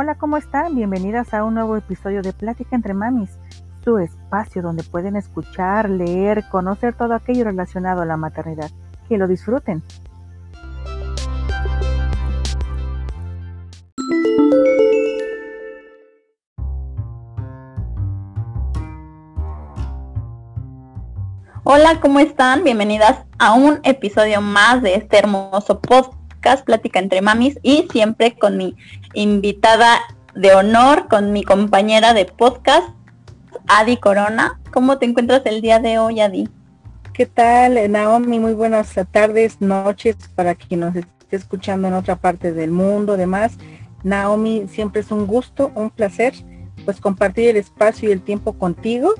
Hola, ¿cómo están? Bienvenidas a un nuevo episodio de Plática entre Mamis, su espacio donde pueden escuchar, leer, conocer todo aquello relacionado a la maternidad. Que lo disfruten. Hola, ¿cómo están? Bienvenidas a un episodio más de este hermoso podcast, Plática entre Mamis, y siempre con mi invitada de honor, con mi compañera de podcast, Adi Corona. ¿Cómo te encuentras el día de hoy, Adi? ¿Qué tal, Naomi? Muy buenas tardes, noches para quien nos esté escuchando en otra parte del mundo, además. Naomi, siempre es un gusto, un placer, pues compartir el espacio y el tiempo contigo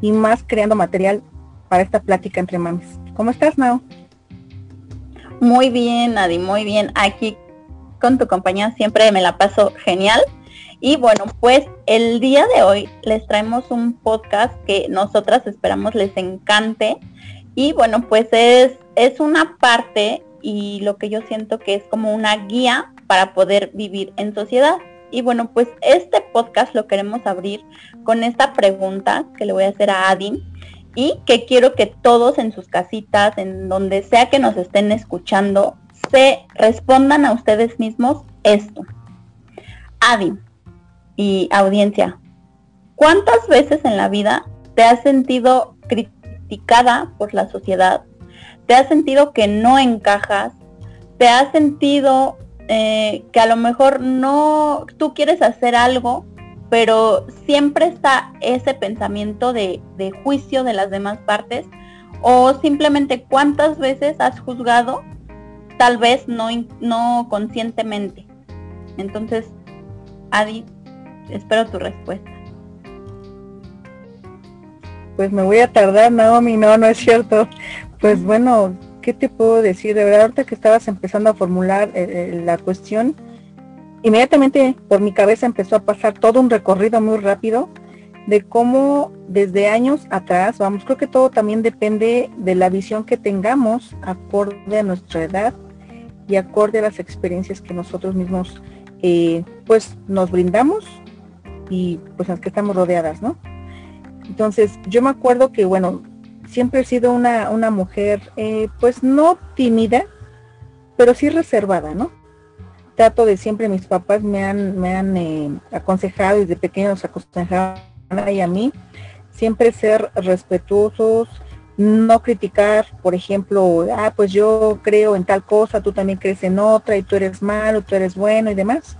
y más creando material para esta plática entre mamis. ¿Cómo estás, Nao? Muy bien, Nadi, muy bien. Aquí con tu compañía siempre me la paso genial. Y bueno, pues el día de hoy les traemos un podcast que nosotras esperamos les encante. Y bueno, pues es, es una parte y lo que yo siento que es como una guía para poder vivir en sociedad. Y bueno, pues este podcast lo queremos abrir con esta pregunta que le voy a hacer a Adin y que quiero que todos en sus casitas, en donde sea que nos estén escuchando, se respondan a ustedes mismos esto. Adi y audiencia, ¿cuántas veces en la vida te has sentido criticada por la sociedad? ¿Te has sentido que no encajas? ¿Te has sentido eh, que a lo mejor no, tú quieres hacer algo pero siempre está ese pensamiento de, juicio de las demás partes o simplemente cuántas veces has juzgado, tal vez no, no conscientemente. Entonces, Adi, espero tu respuesta. Pues me voy a tardar, Naomi, no, no es cierto. Pues bueno, ¿qué te puedo decir? De verdad, ahorita que estabas empezando a formular eh, eh, la cuestión, inmediatamente por mi cabeza empezó a pasar todo un recorrido muy rápido de cómo desde años atrás, vamos, creo que todo también depende de la visión que tengamos acorde a nuestra edad y acorde a las experiencias que nosotros mismos eh, pues nos brindamos y pues las que estamos rodeadas, ¿no? Entonces yo me acuerdo que bueno, siempre he sido una, una mujer eh, pues no tímida, pero sí reservada, ¿no? Trato de siempre, mis papás me han, me han eh, aconsejado, desde pequeños aconsejaban y a mí, siempre ser respetuosos, no criticar, por ejemplo, ah, pues yo creo en tal cosa, tú también crees en otra, y tú eres malo, tú eres bueno y demás.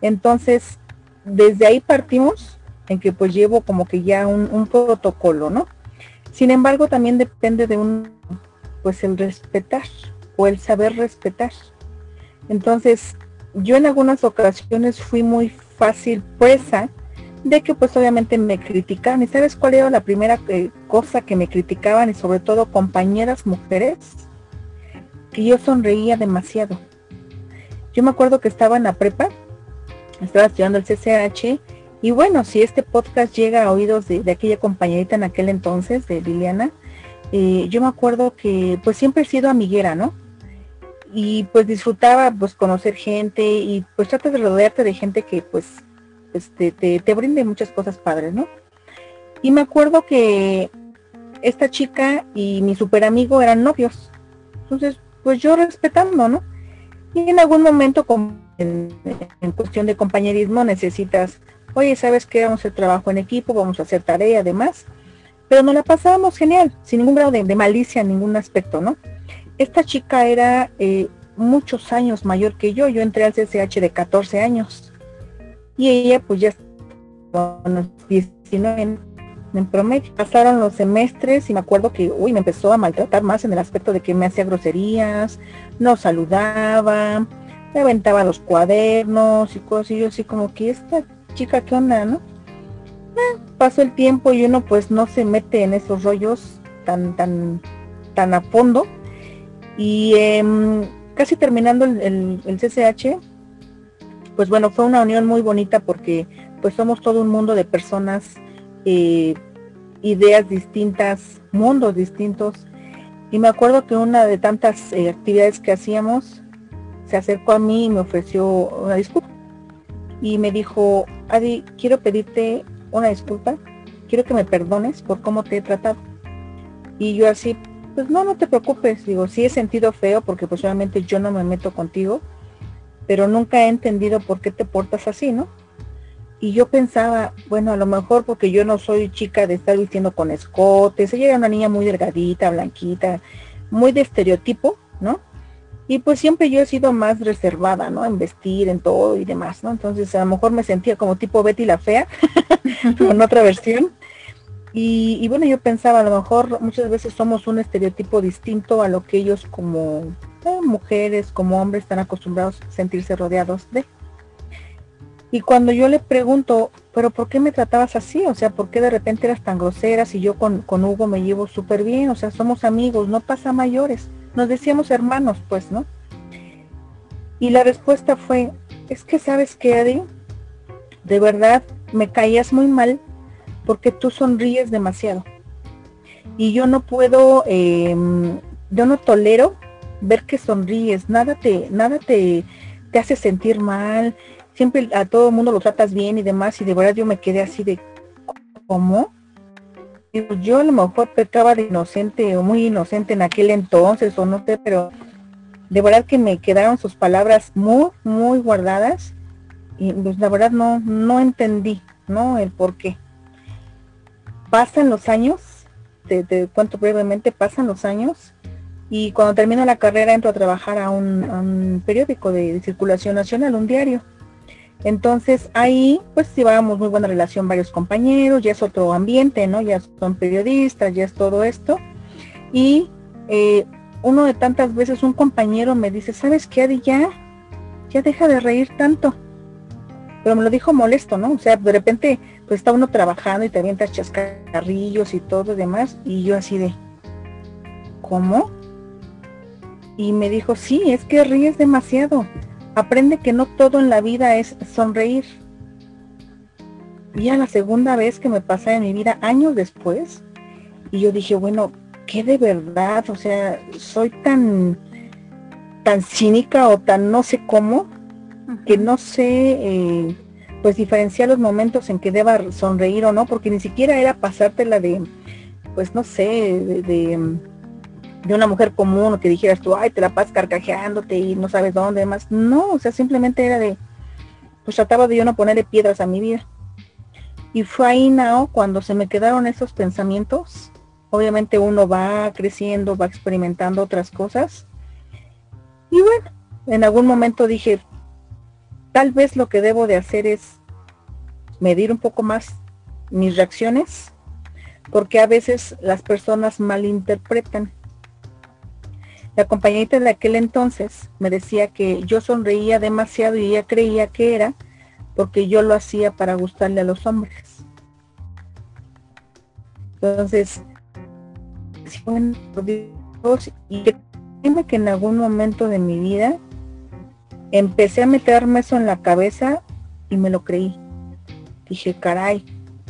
Entonces, desde ahí partimos en que pues llevo como que ya un, un protocolo, ¿no? Sin embargo, también depende de un, pues el respetar o el saber respetar. Entonces, yo en algunas ocasiones fui muy fácil presa de que pues obviamente me criticaban. ¿Y sabes cuál era la primera eh, cosa que me criticaban y sobre todo compañeras mujeres? Que yo sonreía demasiado. Yo me acuerdo que estaba en la prepa, estaba estudiando el CCH y bueno, si este podcast llega a oídos de, aquella compañerita en aquel entonces, de Liliana, eh, yo me acuerdo que pues siempre he sido amiguera, ¿no? Y pues disfrutaba pues conocer gente y pues tratas de rodearte de gente que pues este, te, te brinde muchas cosas padres, ¿no? Y me acuerdo que esta chica y mi super amigo eran novios. Entonces, pues yo respetando, ¿no? Y en algún momento, en, en, cuestión de compañerismo, necesitas, oye, ¿sabes qué? Vamos a hacer trabajo en equipo, vamos a hacer tarea, además. Pero nos la pasábamos genial, sin ningún grado de, de malicia en ningún aspecto, ¿no? Esta chica era eh, muchos años mayor que yo. Yo entré al CCH de 14 años. Y ella pues ya con 19 en, en, promedio. Pasaron los semestres y me acuerdo que, uy, me empezó a maltratar más en el aspecto de que me hacía groserías, no saludaba, me aventaba los cuadernos y cosas. Y yo así como que esta chica, ¿qué onda, no? Eh, pasó el tiempo y uno pues no se mete en esos rollos tan, tan, tan a fondo y em, casi terminando el, el, CCH, pues bueno, fue una unión muy bonita porque pues somos todo un mundo de personas, eh, ideas distintas, mundos distintos. Y me acuerdo que una de tantas eh, actividades que hacíamos se acercó a mí y me ofreció una disculpa. y me dijo, Adi, quiero pedirte una disculpa, quiero que me perdones por cómo te he tratado. Y yo así, pues no, no te preocupes, digo, sí he sentido feo porque pues obviamente yo no me meto contigo, pero nunca he entendido por qué te portas así, ¿no? Y yo pensaba, bueno, a lo mejor porque yo no soy chica de estar vistiendo con escotes, ella era una niña muy delgadita, blanquita, muy de estereotipo, ¿no? Y pues siempre yo he sido más reservada, ¿no? En vestir, en todo y demás, ¿no? Entonces a lo mejor me sentía como tipo Betty la Fea, con otra versión. Y, bueno, yo pensaba, a lo mejor muchas veces somos un estereotipo distinto a lo que ellos como eh, mujeres, como hombres están acostumbrados a sentirse rodeados de. Y cuando yo le pregunto, pero ¿por qué me tratabas así? O sea, ¿por qué de repente eras tan grosera si yo con, con Hugo me llevo súper bien? O sea, somos amigos, no pasa mayores. Nos decíamos hermanos, pues, ¿no? Y la respuesta fue, es que sabes qué, Adi, de verdad me caías muy mal porque tú sonríes demasiado. Y yo no puedo, em, yo no tolero ver que sonríes, nada te, nada te, te hace sentir mal, siempre a todo el mundo lo tratas bien y demás, y de verdad yo me quedé así de, ¿cómo? yo a lo mejor pecaba de inocente o muy inocente en aquel entonces o no sé, pero de verdad que me quedaron sus palabras muy, muy guardadas y pues la verdad no, no entendí, ¿no? El por qué. Pasan los años, te, cuento brevemente, pasan los años y cuando termino la carrera entro a trabajar a un, periódico de circulación nacional, un diario. Entonces ahí pues llevábamos muy buena relación varios compañeros, ya es otro ambiente, ¿no? Ya son periodistas, ya es todo esto. Y eh, uno de tantas veces un compañero me dice, ¿sabes qué, Adi? Ya, ya deja de reír tanto. Pero me lo dijo molesto, ¿no? O sea, de repente pues está uno trabajando y te avientas chascarrillos y todo demás. Y yo así de, ¿cómo? Y me dijo, sí, es que ríes demasiado aprende que no todo en la vida es sonreír. Y a la segunda vez que me pasa en mi vida, años después, y yo dije, bueno, ¿qué de verdad? O sea, soy tan, tan cínica o tan no sé cómo, que no sé, eh, pues diferenciar los momentos en que deba sonreír o no, porque ni siquiera era pasártela de, pues no sé, de de una mujer común o que dijeras tú, ay, te la pasas carcajeándote y no sabes dónde, más. No, o sea, simplemente era de, pues trataba de yo no ponerle piedras a mi vida. Y fue ahí, Nao, cuando se me quedaron esos pensamientos. Obviamente uno va creciendo, va experimentando otras cosas. Y bueno, en algún momento dije, tal vez lo que debo de hacer es medir un poco más mis reacciones, porque a veces las personas malinterpretan la compañerita de aquel entonces me decía que yo sonreía demasiado y ella creía que era porque yo lo hacía para gustarle a los hombres. Entonces, y créeme que en algún momento de mi vida empecé a meterme eso en la cabeza y me lo creí. Dije, caray,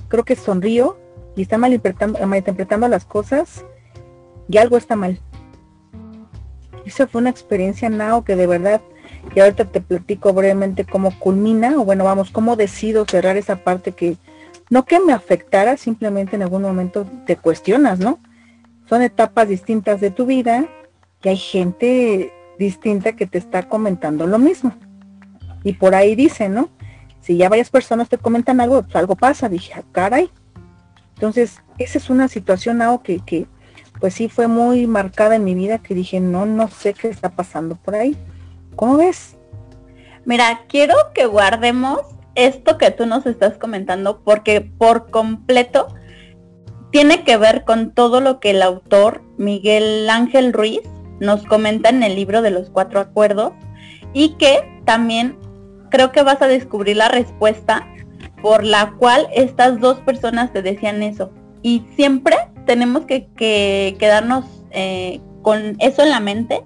creo que sonrío y está malinterpretando, malinterpretando las cosas y algo está mal. Esa fue una experiencia, Nao, que de verdad, que ahorita te platico brevemente cómo culmina, o bueno, vamos, cómo decido cerrar esa parte que, no que me afectara, simplemente en algún momento te cuestionas, ¿no? Son etapas distintas de tu vida y hay gente distinta que te está comentando lo mismo. Y por ahí dice, ¿no? Si ya varias personas te comentan algo, pues algo pasa. Dije, ah, caray. Entonces, esa es una situación, Nao, que, que pues sí fue muy marcada en mi vida que dije, no, no sé qué está pasando por ahí. ¿Cómo ves? Mira, quiero que guardemos esto que tú nos estás comentando porque por completo tiene que ver con todo lo que el autor Miguel Ángel Ruiz nos comenta en el libro de los cuatro acuerdos y que también creo que vas a descubrir la respuesta por la cual estas dos personas te decían eso. Y siempre tenemos que, quedarnos eh, con eso en la mente,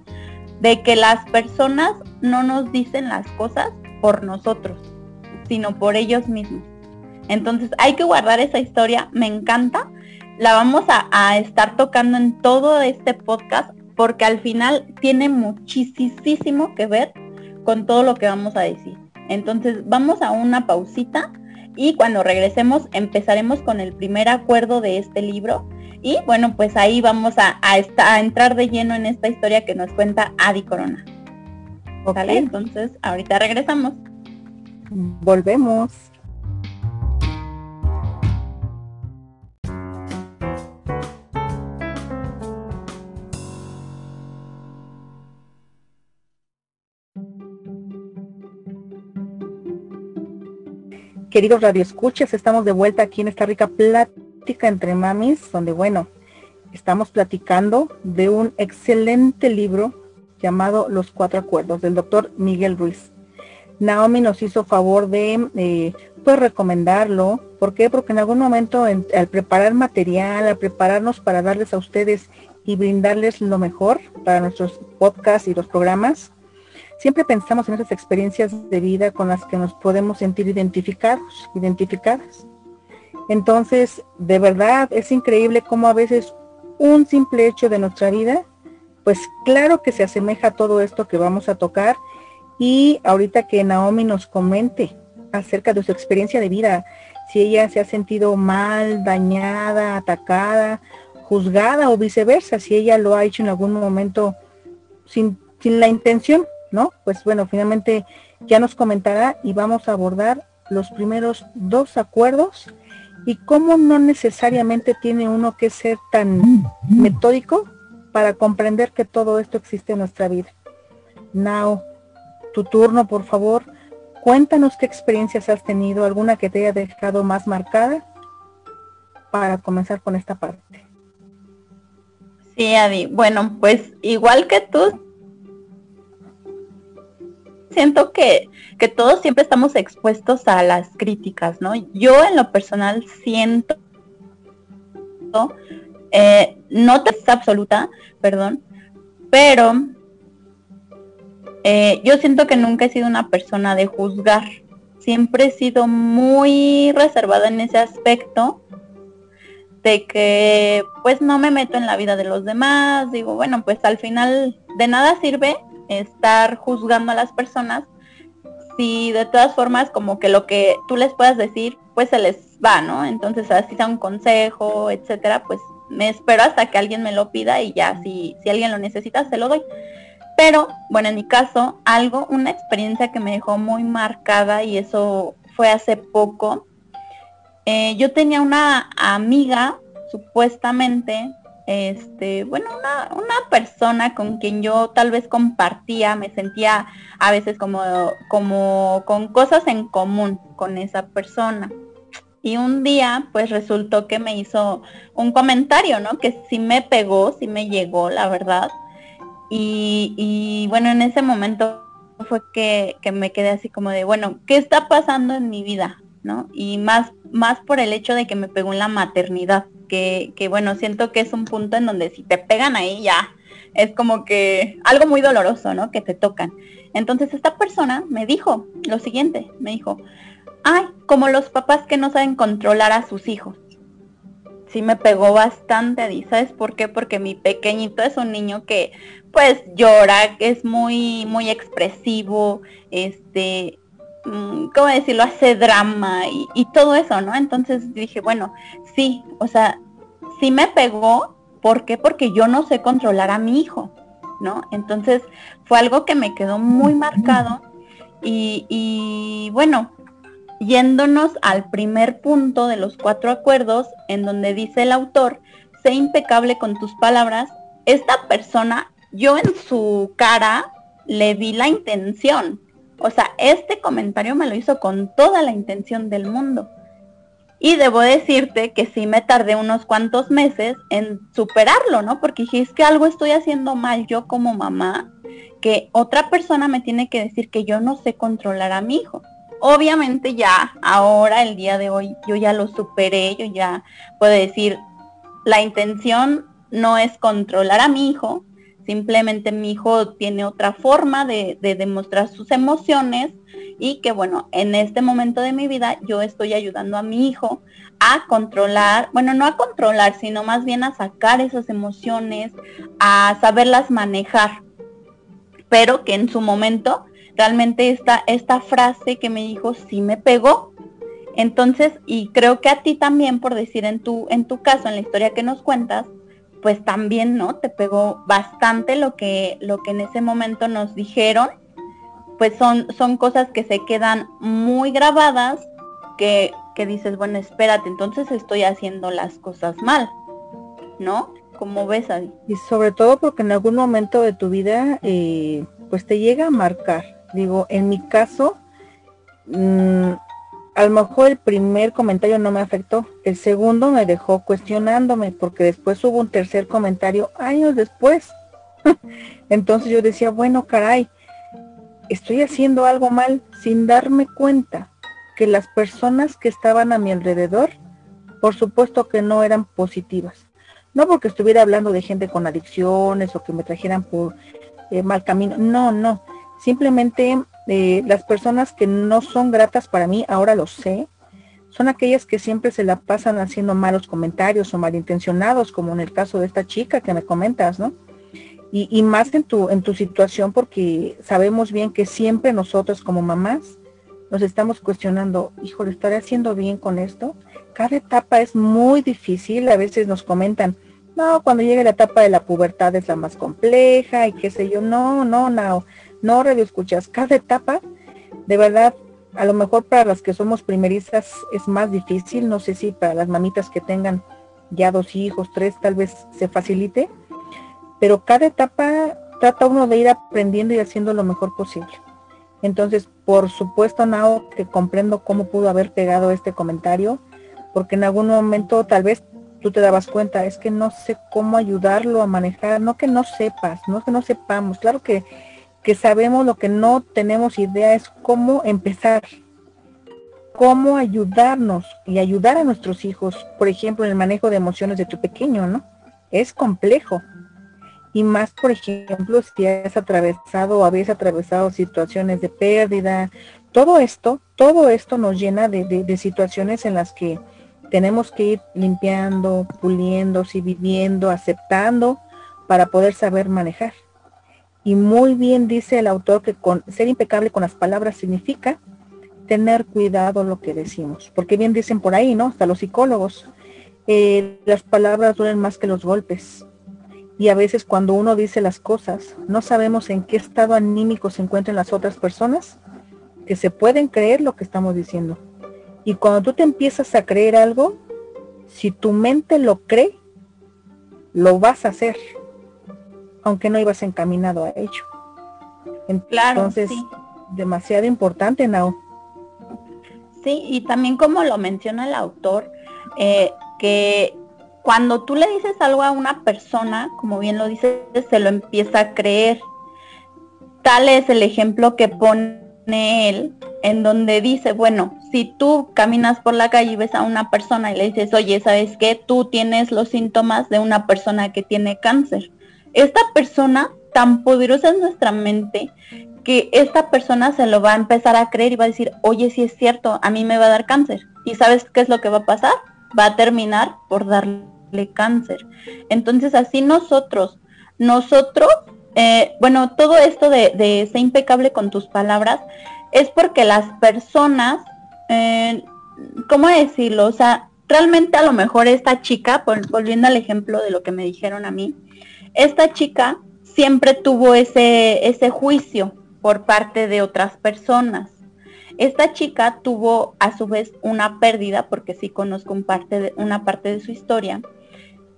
de que las personas no nos dicen las cosas por nosotros, sino por ellos mismos. Entonces hay que guardar esa historia, me encanta. La vamos a, a estar tocando en todo este podcast porque al final tiene muchísimo que ver con todo lo que vamos a decir. Entonces vamos a una pausita y cuando regresemos empezaremos con el primer acuerdo de este libro y bueno, pues ahí vamos a, a, entrar de lleno en esta historia que nos cuenta Adi Corona. ¿Vale? Entonces, ahorita regresamos. Volvemos. Queridos radioescuchas, estamos de vuelta aquí en esta rica plática entre mamis, donde bueno, estamos platicando de un excelente libro llamado Los Cuatro Acuerdos del doctor Miguel Ruiz. Naomi nos hizo favor de eh, pues recomendarlo. ¿Por qué? Porque en algún momento al preparar material, al prepararnos para darles a ustedes y brindarles lo mejor para nuestros podcasts y los programas, siempre pensamos en esas experiencias de vida con las que nos podemos sentir identificados, identificadas. Entonces, de verdad, es increíble cómo a veces un simple hecho de nuestra vida, pues claro que se asemeja a todo esto que vamos a tocar. Y ahorita que Naomi nos comente acerca de su experiencia de vida, si ella se ha sentido mal, dañada, atacada, juzgada o viceversa, si ella lo ha hecho en algún momento sin, sin la intención ¿no? Pues bueno, finalmente ya nos comentará y vamos a abordar los primeros dos acuerdos y cómo no necesariamente tiene uno que ser tan metódico para comprender que todo esto existe en nuestra vida. Now, tu turno, por favor. Cuéntanos qué experiencias has tenido, alguna que te haya dejado más marcada para comenzar con esta parte. Sí, Adi. Bueno, pues igual que tú, siento que, que todos siempre estamos expuestos a las críticas, ¿no? Yo en lo personal siento, eh, no es absoluta, perdón, pero eh, yo siento que nunca he sido una persona de juzgar. Siempre he sido muy reservada en ese aspecto de que pues no me meto en la vida de los demás. Digo, bueno, pues al final de nada sirve estar juzgando a las personas si de todas formas como que lo que tú les puedas decir pues se les va, ¿no? Entonces así sea un consejo, etcétera, pues me espero hasta que alguien me lo pida y ya si, si alguien lo necesita se lo doy. Pero bueno, en mi caso, algo, una experiencia que me dejó muy marcada y eso fue hace poco. Eh, yo tenía una amiga, supuestamente, este, bueno, una, una, persona con quien yo tal vez compartía, me sentía a veces como, como con cosas en común con esa persona. Y un día, pues resultó que me hizo un comentario, ¿no? Que sí me pegó, sí me llegó, la verdad. Y, y bueno, en ese momento fue que, que me quedé así como de, bueno, ¿qué está pasando en mi vida? ¿No? Y más, más por el hecho de que me pegó en la maternidad que, bueno, siento que es un punto en donde si te pegan ahí ya es como que algo muy doloroso, ¿no? Que te tocan. Entonces esta persona me dijo lo siguiente, me dijo, ay, como los papás que no saben controlar a sus hijos. Sí me pegó bastante, ¿sabes por qué? Porque mi pequeñito es un niño que pues llora, que es muy, muy expresivo, este, ¿cómo decirlo? Hace drama y, y, todo eso, ¿no? Entonces dije, bueno, sí, o sea, sí me pegó, ¿por qué? Porque yo no sé controlar a mi hijo, ¿no? Entonces fue algo que me quedó muy marcado y, y bueno, yéndonos al primer punto de los cuatro acuerdos, en donde dice el autor, sé impecable con tus palabras, esta persona, yo en su cara le vi la intención. O sea, este comentario me lo hizo con toda la intención del mundo. Y debo decirte que sí me tardé unos cuantos meses en superarlo, ¿no? Porque dije, es que algo estoy haciendo mal yo como mamá, que otra persona me tiene que decir que yo no sé controlar a mi hijo. Obviamente ya, ahora, el día de hoy, yo ya lo superé, yo ya puedo decir, la intención no es controlar a mi hijo, simplemente mi hijo tiene otra forma de, de demostrar sus emociones y que bueno, en este momento de mi vida yo estoy ayudando a mi hijo a controlar, bueno, no a controlar, sino más bien a sacar esas emociones, a saberlas manejar, pero que en su momento realmente esta, esta frase que me dijo sí me pegó. Entonces, y creo que a ti también, por decir en tu, en tu caso, en la historia que nos cuentas, pues también, ¿no? Te pegó bastante lo que, lo que en ese momento nos dijeron. Pues son, son cosas que se quedan muy grabadas, que, que dices, bueno, espérate, entonces estoy haciendo las cosas mal, ¿no? Como ves ahí. Y sobre todo porque en algún momento de tu vida, eh, pues te llega a marcar. Digo, en mi caso, mm, a lo mejor el primer comentario no me afectó, el segundo me dejó cuestionándome, porque después hubo un tercer comentario años después. Entonces yo decía, bueno, caray, estoy haciendo algo mal sin darme cuenta que las personas que estaban a mi alrededor, por supuesto que no eran positivas. No porque estuviera hablando de gente con adicciones o que me trajeran por eh, mal camino. No, no. Simplemente las personas que no son gratas para mí, ahora lo sé, son aquellas que siempre se la pasan haciendo malos comentarios o malintencionados, como en el caso de esta chica que me comentas, ¿no? Y, más en tu, en tu situación, porque sabemos bien que siempre nosotros como mamás nos estamos cuestionando, hijo, ¿le estaré haciendo bien con esto? Cada etapa es muy difícil, a veces nos comentan, no, cuando llegue la etapa de la pubertad es la más compleja y qué sé yo, no, no, no, no radio escuchas, cada etapa, de verdad, a lo mejor para las que somos primerizas es más difícil, no sé si para las mamitas que tengan ya dos hijos, tres, tal vez se facilite, pero cada etapa trata uno de ir aprendiendo y haciendo lo mejor posible. Entonces, por supuesto, Nao, que comprendo cómo pudo haber pegado este comentario, porque en algún momento tal vez tú te dabas cuenta, es que no sé cómo ayudarlo a manejar, no que no sepas, no que no sepamos, claro que, que sabemos lo que no tenemos idea es cómo empezar, cómo ayudarnos y ayudar a nuestros hijos, por ejemplo, en el manejo de emociones de tu pequeño, ¿no? Es complejo. Y más, por ejemplo, si has atravesado o habéis atravesado situaciones de pérdida, todo esto, todo esto nos llena de, de situaciones en las que tenemos que ir limpiando, puliendo, y viviendo, aceptando para poder saber manejar. Y muy bien dice el autor que con ser impecable con las palabras significa tener cuidado lo que decimos. Porque bien dicen por ahí, ¿no? Hasta los psicólogos, eh, las palabras duelen más que los golpes. Y a veces cuando uno dice las cosas, no sabemos en qué estado anímico se encuentran las otras personas que se pueden creer lo que estamos diciendo. Y cuando tú te empiezas a creer algo, si tu mente lo cree, lo vas a hacer, aunque no ibas encaminado a ello. Entonces, demasiado importante, Nao. Sí, y también como lo menciona el autor, eh, que cuando tú le dices algo a una persona, como bien lo dices, se lo empieza a creer. Tal es el ejemplo que pone él, en donde dice, bueno, si tú caminas por la calle y ves a una persona y le dices, oye, ¿sabes qué? Tú tienes los síntomas de una persona que tiene cáncer. Esta persona tan poderosa es nuestra mente que esta persona se lo va a empezar a creer y va a decir, oye, si es cierto, a mí me va a dar cáncer. ¿Y sabes qué es lo que va a pasar? Va a terminar por darle cáncer. Entonces así nosotros, nosotros eh, bueno, todo esto de, ser impecable con tus palabras es porque las personas, eh, ¿cómo decirlo? O sea, realmente a lo mejor esta chica, volviendo al ejemplo de lo que me dijeron a mí, esta chica siempre tuvo ese, ese juicio por parte de otras personas. Esta chica tuvo a su vez una pérdida, porque sí conozco una parte de su historia,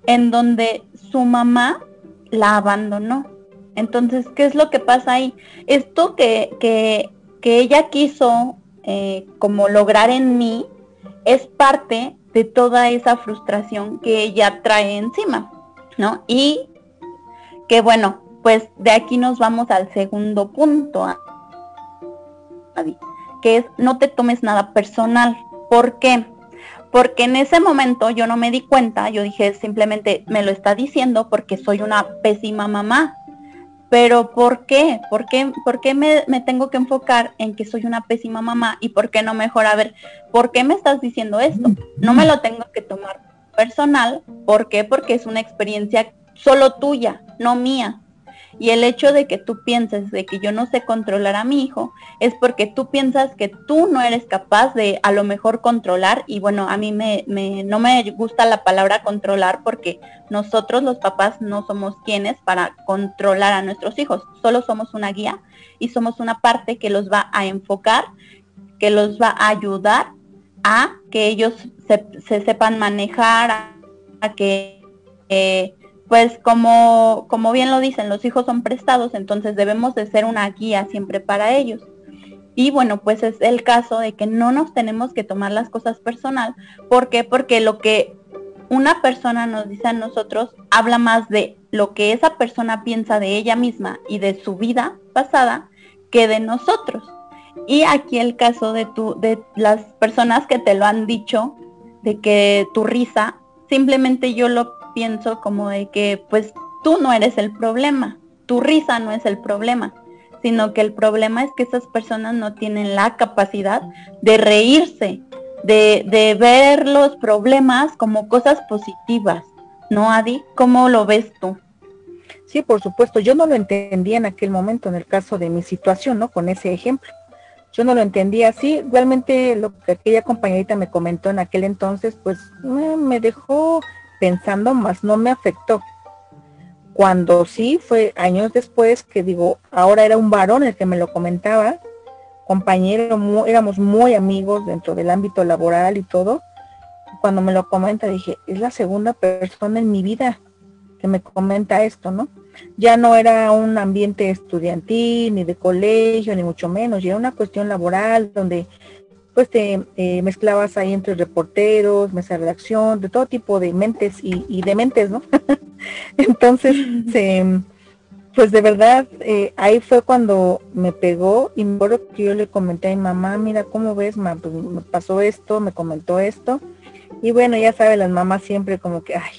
en donde su mamá la abandonó. Entonces, ¿qué es lo que pasa ahí? Esto que, que, ella quiso eh, como lograr en mí es parte de toda esa frustración que ella trae encima, ¿no? Y que bueno, pues de aquí nos vamos al segundo punto, que es no te tomes nada personal. ¿Por qué? Porque en ese momento yo no me di cuenta, yo dije simplemente me lo está diciendo porque soy una pésima mamá, pero ¿por qué? ¿Por qué, por qué me, tengo que enfocar en que soy una pésima mamá y por qué no mejor? A ver, ¿por qué me estás diciendo esto? No me lo tengo que tomar personal. ¿Por qué? Porque es una experiencia solo tuya, no mía. Y el hecho de que tú pienses de que yo no sé controlar a mi hijo es porque tú piensas que tú no eres capaz de a lo mejor controlar. Y bueno, a mí me, no me gusta la palabra controlar porque nosotros los papás no somos quienes para controlar a nuestros hijos. Solo somos una guía y somos una parte que los va a enfocar, que los va a ayudar a que ellos se, sepan manejar, a, que... Eh, pues como, como bien lo dicen, los hijos son prestados, entonces debemos de ser una guía siempre para ellos. Y bueno, pues es el caso de que no nos tenemos que tomar las cosas personal. ¿Por qué? Porque lo que una persona nos dice a nosotros habla más de lo que esa persona piensa de ella misma y de su vida pasada que de nosotros. Y aquí el caso de tu, de las personas que te lo han dicho, de que tu risa, simplemente yo lo pienso como de que pues tú no eres el problema, tu risa no es el problema, sino que el problema es que esas personas no tienen la capacidad de reírse, de, de ver los problemas como cosas positivas. ¿No, Adi? ¿Cómo lo ves tú? Sí, por supuesto. Yo no lo entendía en aquel momento, en el caso de mi situación, ¿no? Con ese ejemplo. Yo no lo entendía así. Realmente lo que aquella compañerita me comentó en aquel entonces, pues me dejó pensando, más no me afectó. Cuando sí fue años después que digo, ahora era un varón el que me lo comentaba, compañero, éramos muy amigos dentro del ámbito laboral y todo. Cuando me lo comenta dije, es la segunda persona en mi vida que me comenta esto, ¿no? Ya no era un ambiente estudiantil, ni de colegio, ni mucho menos, ya era una cuestión laboral donde pues te eh, mezclabas ahí entre reporteros, mesa de redacción, de todo tipo de mentes y, de mentes, ¿no? Entonces, pues de verdad, eh, ahí fue cuando me pegó y me acuerdo que yo le comenté a mi mamá, mira, ¿cómo ves? Ma? Pues me pasó esto, me comentó esto. Y bueno, ya sabe, las mamás siempre como que, ay,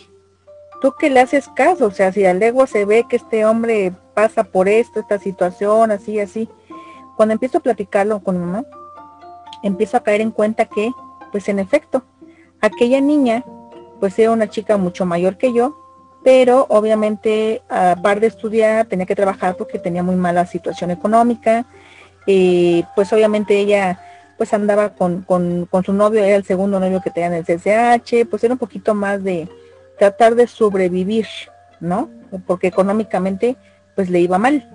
¿tú qué le haces caso? O sea, si al ego se ve que este hombre pasa por esto, esta situación, así, así. Cuando empiezo a platicarlo con mi mamá, empiezo a caer en cuenta que, pues en efecto, aquella niña, pues era una chica mucho mayor que yo, pero obviamente a par de estudiar tenía que trabajar porque tenía muy mala situación económica, y pues obviamente ella pues andaba con, con, con su novio, era el segundo novio que tenía en el CCH, pues era un poquito más de tratar de sobrevivir, ¿no? Porque económicamente pues le iba mal.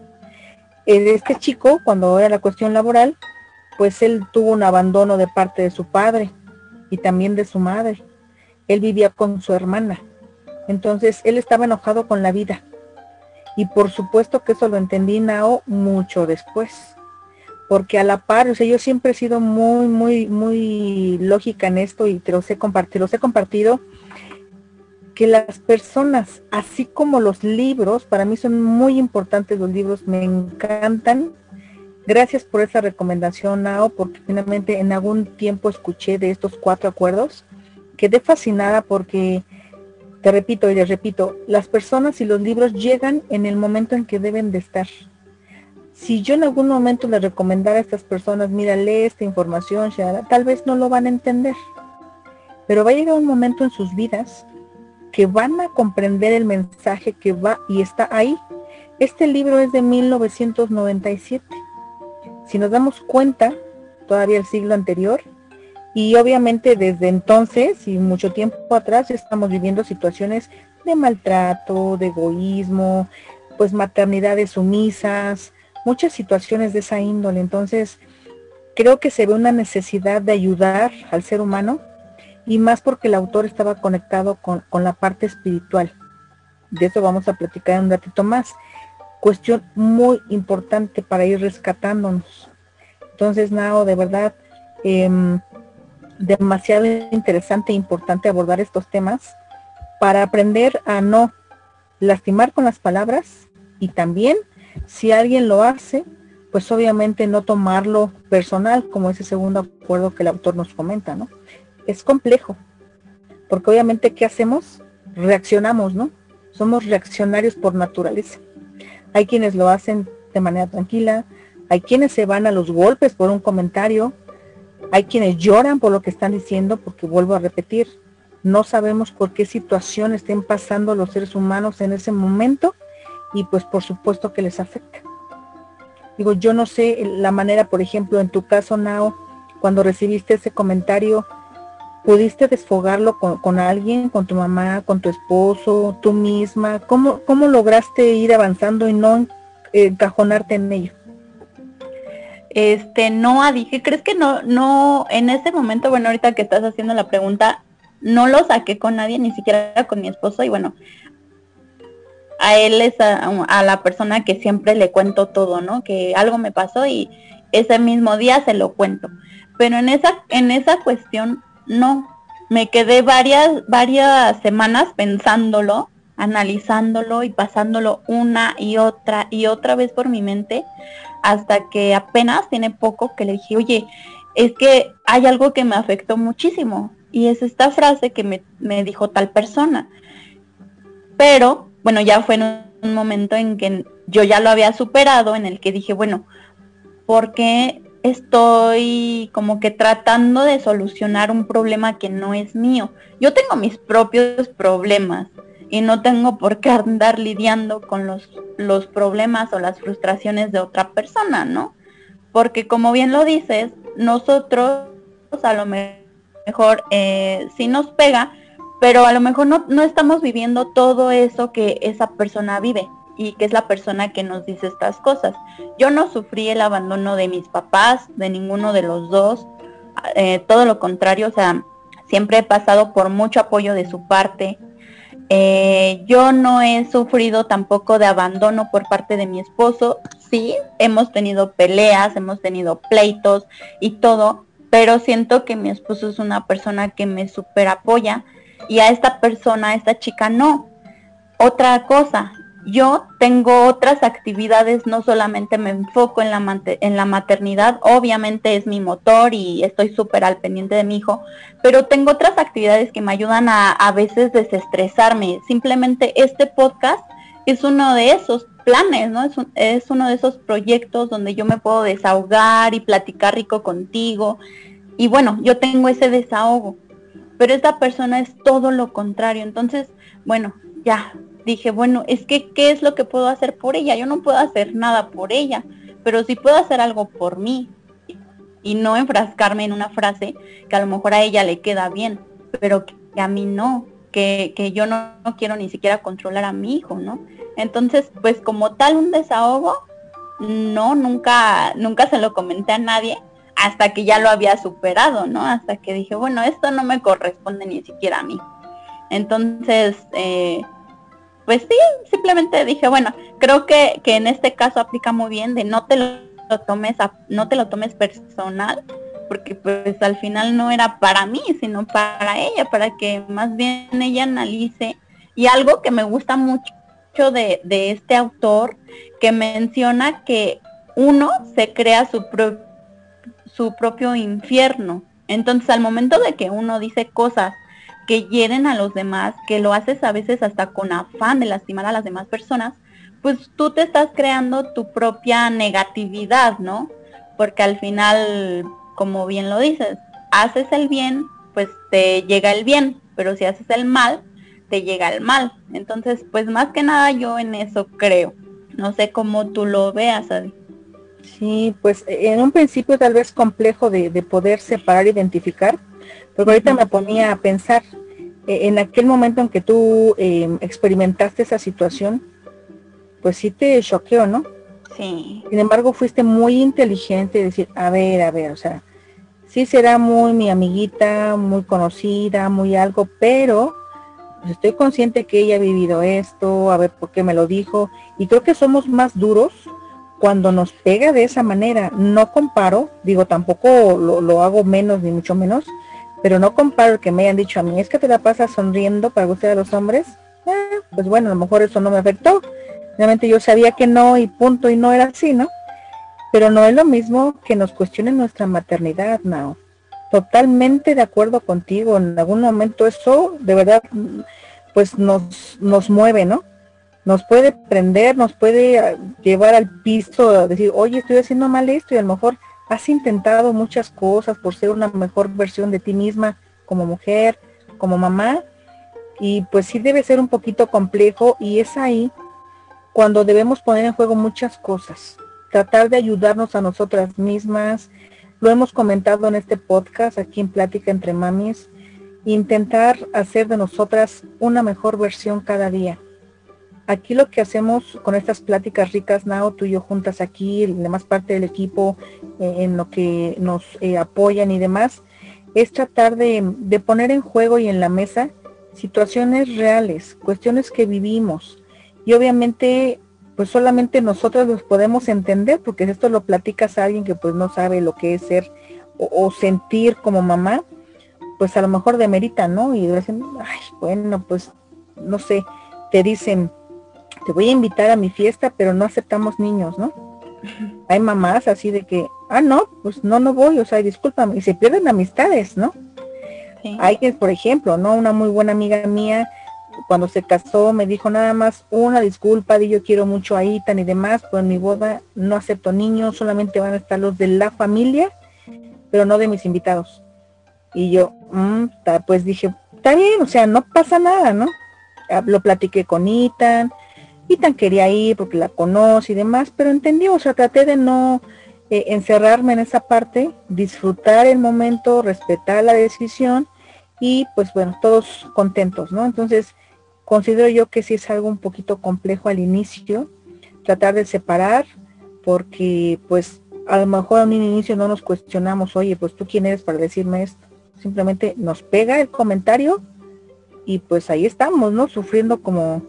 Este chico, cuando era la cuestión laboral, pues él tuvo un abandono de parte de su padre y también de su madre. Él vivía con su hermana. Entonces él estaba enojado con la vida. Y por supuesto que eso lo entendí Nao mucho después. Porque a la par, o sea, yo siempre he sido muy, muy, muy lógica en esto y te los he compartido, los he compartido que las personas, así como los libros, para mí son muy importantes los libros, me encantan, Gracias por esa recomendación, Nao, porque finalmente en algún tiempo escuché de estos cuatro acuerdos. Quedé fascinada porque, te repito y les repito, las personas y los libros llegan en el momento en que deben de estar. Si yo en algún momento les recomendara a estas personas, mira, lee esta información, tal vez no lo van a entender. Pero va a llegar un momento en sus vidas que van a comprender el mensaje que va y está ahí. Este libro es de 1997 si nos damos cuenta, todavía el siglo anterior, y obviamente desde entonces y mucho tiempo atrás estamos viviendo situaciones de maltrato, de egoísmo, pues maternidades sumisas, muchas situaciones de esa índole. Entonces, creo que se ve una necesidad de ayudar al ser humano y más porque el autor estaba conectado con, con la parte espiritual. De eso vamos a platicar un ratito más cuestión muy importante para ir rescatándonos. Entonces, Nao, de verdad, em, demasiado interesante e importante abordar estos temas para aprender a no lastimar con las palabras y también si alguien lo hace, pues obviamente no tomarlo personal, como ese segundo acuerdo que el autor nos comenta, ¿no? Es complejo, porque obviamente, ¿qué hacemos? Reaccionamos, ¿no? Somos reaccionarios por naturaleza. Hay quienes lo hacen de manera tranquila, hay quienes se van a los golpes por un comentario, hay quienes lloran por lo que están diciendo, porque vuelvo a repetir, no sabemos por qué situación estén pasando los seres humanos en ese momento y pues por supuesto que les afecta. Digo, yo no sé la manera, por ejemplo, en tu caso, Nao, cuando recibiste ese comentario, ¿pudiste desfogarlo con, alguien, con tu mamá, con tu esposo, tú misma? ¿Cómo, cómo lograste ir avanzando y no encajonarte en ello? Este, no, ¿qué crees que no, no, en ese momento, bueno, ahorita que estás haciendo la pregunta, no lo saqué con nadie, ni siquiera con mi esposo, y bueno, a él es a, la persona que siempre le cuento todo, ¿no? Que algo me pasó y ese mismo día se lo cuento. Pero en esa, en esa cuestión, no. Me quedé varias, varias semanas pensándolo, analizándolo y pasándolo una y otra y otra vez por mi mente, hasta que apenas tiene poco que le dije, oye, es que hay algo que me afectó muchísimo y es esta frase que me, me dijo tal persona. Pero bueno, ya fue en un momento en que yo ya lo había superado, en el que dije, bueno, ¿por qué estoy como que tratando de solucionar un problema que no es mío? Yo tengo mis propios problemas y no tengo por qué andar lidiando con los, los problemas o las frustraciones de otra persona, ¿no? Porque como bien lo dices, nosotros a lo mejor eh, si nos pega, pero a lo mejor no, no estamos viviendo todo eso que esa persona vive y que es la persona que nos dice estas cosas. Yo no sufrí el abandono de mis papás, de ninguno de los dos, eh, todo lo contrario, o sea, siempre he pasado por mucho apoyo de su parte. Eh, yo no he sufrido tampoco de abandono por parte de mi esposo. Sí, hemos tenido peleas, hemos tenido pleitos y todo, pero siento que mi esposo es una persona que me super apoya y a esta persona, a esta chica no. Otra cosa, yo tengo otras actividades, no solamente me enfoco en la, maternidad, obviamente es mi motor y estoy súper al pendiente de mi hijo, pero tengo otras actividades que me ayudan a a veces desestresarme. Simplemente este podcast es uno de esos planes, ¿no? Es, es uno de esos proyectos donde yo me puedo desahogar y platicar rico contigo. Y bueno, yo tengo ese desahogo pero esta persona es todo lo contrario. Entonces, bueno, ya dije, bueno, es que, ¿qué es lo que puedo hacer por ella? Yo no puedo hacer nada por ella, pero sí puedo hacer algo por mí y no enfrascarme en una frase que a lo mejor a ella le queda bien, pero que, a mí no, que, que yo no, no, quiero ni siquiera controlar a mi hijo, ¿no? Entonces, pues como tal un desahogo, no, nunca, nunca se lo comenté a nadie, hasta que ya lo había superado, ¿no? Hasta que dije, bueno, esto no me corresponde ni siquiera a mí. Entonces, eh, pues sí, simplemente dije, bueno, creo que, que, en este caso aplica muy bien de no te lo tomes a, no te lo tomes personal, porque pues al final no era para mí, sino para ella, para que más bien ella analice. Y algo que me gusta mucho de, de este autor, que menciona que uno se crea su su propio infierno. Entonces al momento de que uno dice cosas que hieren a los demás, que lo haces a veces hasta con afán de lastimar a las demás personas, pues tú te estás creando tu propia negatividad, ¿no? Porque al final, como bien lo dices, haces el bien, pues te llega el bien, pero si haces el mal, te llega el mal. Entonces, pues más que nada yo en eso creo. No sé cómo tú lo veas, Adi. Sí, pues en un principio tal vez complejo de, poder separar, identificar, pero ahorita me ponía a pensar, eh, en aquel momento en que tú em, experimentaste esa situación, pues sí te choqueó, ¿no? Sí. Sin embargo, fuiste muy inteligente y decir, a ver, a ver, o sea, sí será muy mi amiguita, muy conocida, muy algo, pero pues, estoy consciente que ella ha vivido esto, a ver por qué me lo dijo, y creo que somos más duros cuando nos pega de esa manera, no comparo, digo, tampoco lo, hago menos ni mucho menos, pero no comparo que me hayan dicho a mí, es que te la pasas sonriendo para gustar a los hombres, eh, pues bueno, a lo mejor eso no me afectó, realmente yo sabía que no y punto y no era así, ¿no? Pero no es lo mismo que nos cuestionen nuestra maternidad, no. Totalmente de acuerdo contigo, en algún momento eso de verdad pues nos, nos mueve, ¿no? nos puede prender, nos puede ah, llevar al piso, decir, oye, estoy haciendo mal esto y a lo mejor has intentado muchas cosas por ser una mejor versión de ti misma como mujer, como mamá, y pues sí debe ser un poquito complejo y es ahí cuando debemos poner en juego muchas cosas, tratar de ayudarnos a nosotras mismas. Lo hemos comentado en este podcast, aquí en Plática entre Mamis, intentar hacer de nosotras una mejor versión cada día. Aquí lo que hacemos con estas pláticas ricas, Nao, tú y yo juntas aquí, la demás parte del equipo, eh, en lo que nos eh, apoyan y demás, es tratar de, poner en juego y en la mesa situaciones reales, cuestiones que vivimos, y obviamente pues solamente nosotros los podemos entender porque esto lo platicas a alguien que pues no sabe lo que es ser o, sentir como mamá, pues a lo mejor demerita, ¿no? Y dicen, ay, bueno, pues no sé, te dicen, te voy a invitar a mi fiesta, pero no aceptamos niños, ¿no? Hay mamás así de que, ah, no, pues no, no voy, o sea, discúlpame, y se pierden amistades, ¿no? Hay que, por ejemplo, ¿no? Una muy buena amiga mía cuando se casó me dijo nada más una disculpa, di yo quiero mucho a Itan y demás, pues en mi boda no acepto niños, solamente van a estar los de la familia, pero no de mis invitados. Y yo, mm, pues dije, está bien, o sea, no pasa nada, ¿no? Ah, lo platiqué con Itan, Itan quería ir porque la conoce y demás, pero entendí, o sea, traté de no eh, encerrarme en esa parte, disfrutar el momento, respetar la decisión y pues bueno, todos contentos, ¿no? Entonces, Considero yo que sí es algo un poquito complejo al inicio, tratar de separar, porque pues a lo mejor a un inicio no nos cuestionamos, oye, pues tú quién eres para decirme esto. Simplemente nos pega el comentario y pues ahí estamos, ¿no? Sufriendo como,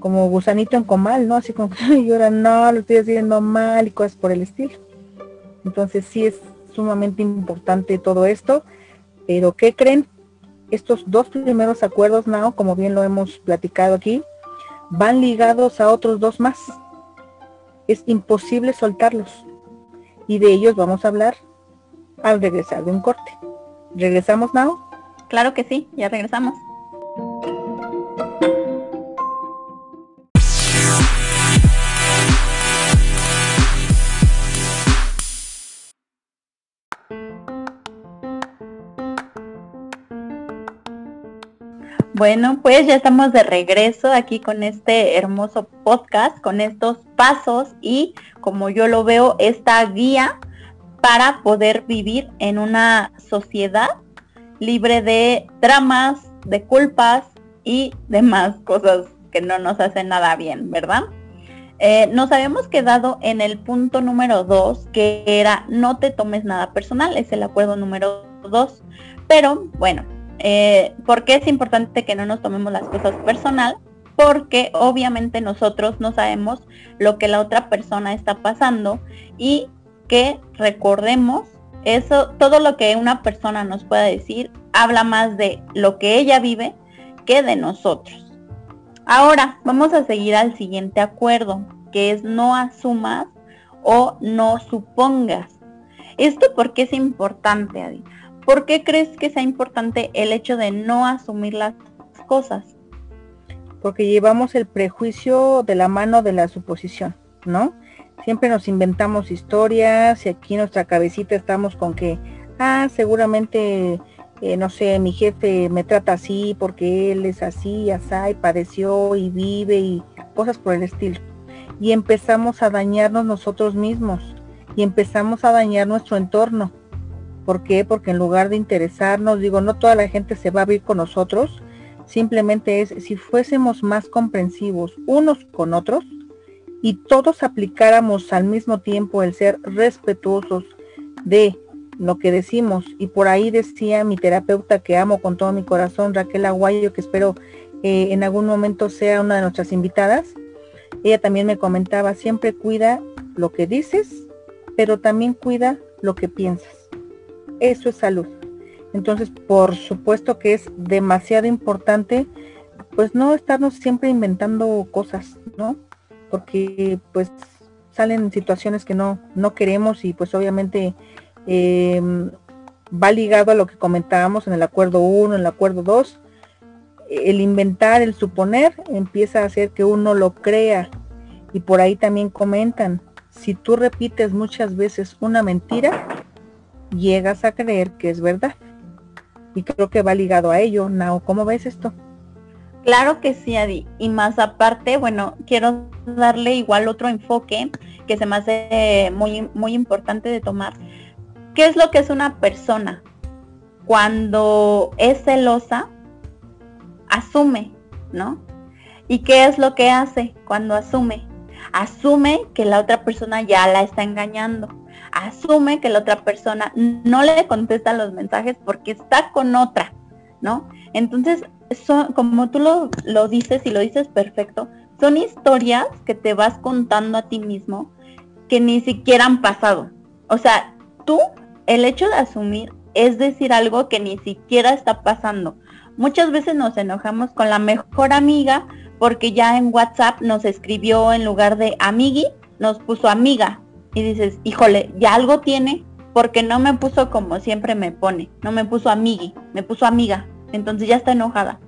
como gusanito en comal, ¿no? Así como que ahora no, lo estoy haciendo mal y cosas por el estilo. Entonces sí es sumamente importante todo esto, pero ¿qué creen? estos dos primeros acuerdos, Nao, como bien lo hemos platicado aquí, van ligados a otros dos más. Es imposible soltarlos. Y de ellos vamos a hablar al regresar de un corte. ¿Regresamos, Nao? Claro que sí, ya regresamos. Bueno, pues ya estamos de regreso aquí con este hermoso podcast, con estos pasos y como yo lo veo, esta guía para poder vivir en una sociedad libre de dramas, de culpas y demás cosas que no nos hacen nada bien, ¿verdad? Eh, nos habíamos quedado en el punto número dos, que era no te tomes nada personal, es el acuerdo número dos. Pero bueno, eh, ¿Por qué es importante que no nos tomemos las cosas personal? Porque obviamente nosotros no sabemos lo que la otra persona está pasando y que recordemos eso, todo lo que una persona nos pueda decir habla más de lo que ella vive que de nosotros. Ahora vamos a seguir al siguiente acuerdo, que es no asumas o no supongas. Esto porque es importante, Adi. ¿Por qué crees que sea importante el hecho de no asumir las cosas? Porque llevamos el prejuicio de la mano de la suposición, ¿no? Siempre nos inventamos historias y aquí en nuestra cabecita estamos con que, ah, seguramente, eh, no sé, mi jefe me trata así porque él es así, así, y padeció y vive y cosas por el estilo. Y empezamos a dañarnos nosotros mismos y empezamos a dañar nuestro entorno ¿Por qué? Porque en lugar de interesarnos, digo, no toda la gente se va a abrir con nosotros, simplemente es si fuésemos más comprensivos unos con otros y todos aplicáramos al mismo tiempo el ser respetuosos de lo que decimos. Y por ahí decía mi terapeuta que amo con todo mi corazón, Raquel Aguayo, que espero eh, en algún momento sea una de nuestras invitadas. Ella también me comentaba, siempre cuida lo que dices, pero también cuida lo que piensas eso es salud. Entonces, por supuesto que es demasiado importante, pues no estarnos siempre inventando cosas, ¿no? Porque pues salen situaciones que no, no queremos y pues obviamente em, va ligado a lo que comentábamos en el acuerdo 1, en el acuerdo 2. El inventar, el suponer, empieza a hacer que uno lo crea. Y por ahí también comentan, si tú repites muchas veces una mentira, llegas a creer que es verdad. Y creo que va ligado a ello. Nao, ¿cómo ves esto? Claro que sí, Adi. Y más aparte, bueno, quiero darle igual otro enfoque que se me hace muy, muy importante de tomar. ¿Qué es lo que es una persona? Cuando es celosa, asume, ¿no? ¿Y qué es lo que hace cuando asume? Asume que la otra persona ya la está engañando. Asume que la otra persona no le contesta los mensajes porque está con otra, ¿no? Entonces, son, como tú lo, lo dices y lo dices perfecto, son historias que te vas contando a ti mismo que ni siquiera han pasado. O sea, tú, el hecho de asumir es decir algo que ni siquiera está pasando. Muchas veces nos enojamos con la mejor amiga porque ya en WhatsApp nos escribió en lugar de amigui, nos puso amiga. Y dices, híjole, ya algo tiene porque no me puso como siempre me pone, no me puso amigui, me puso amiga entonces ya está enojada.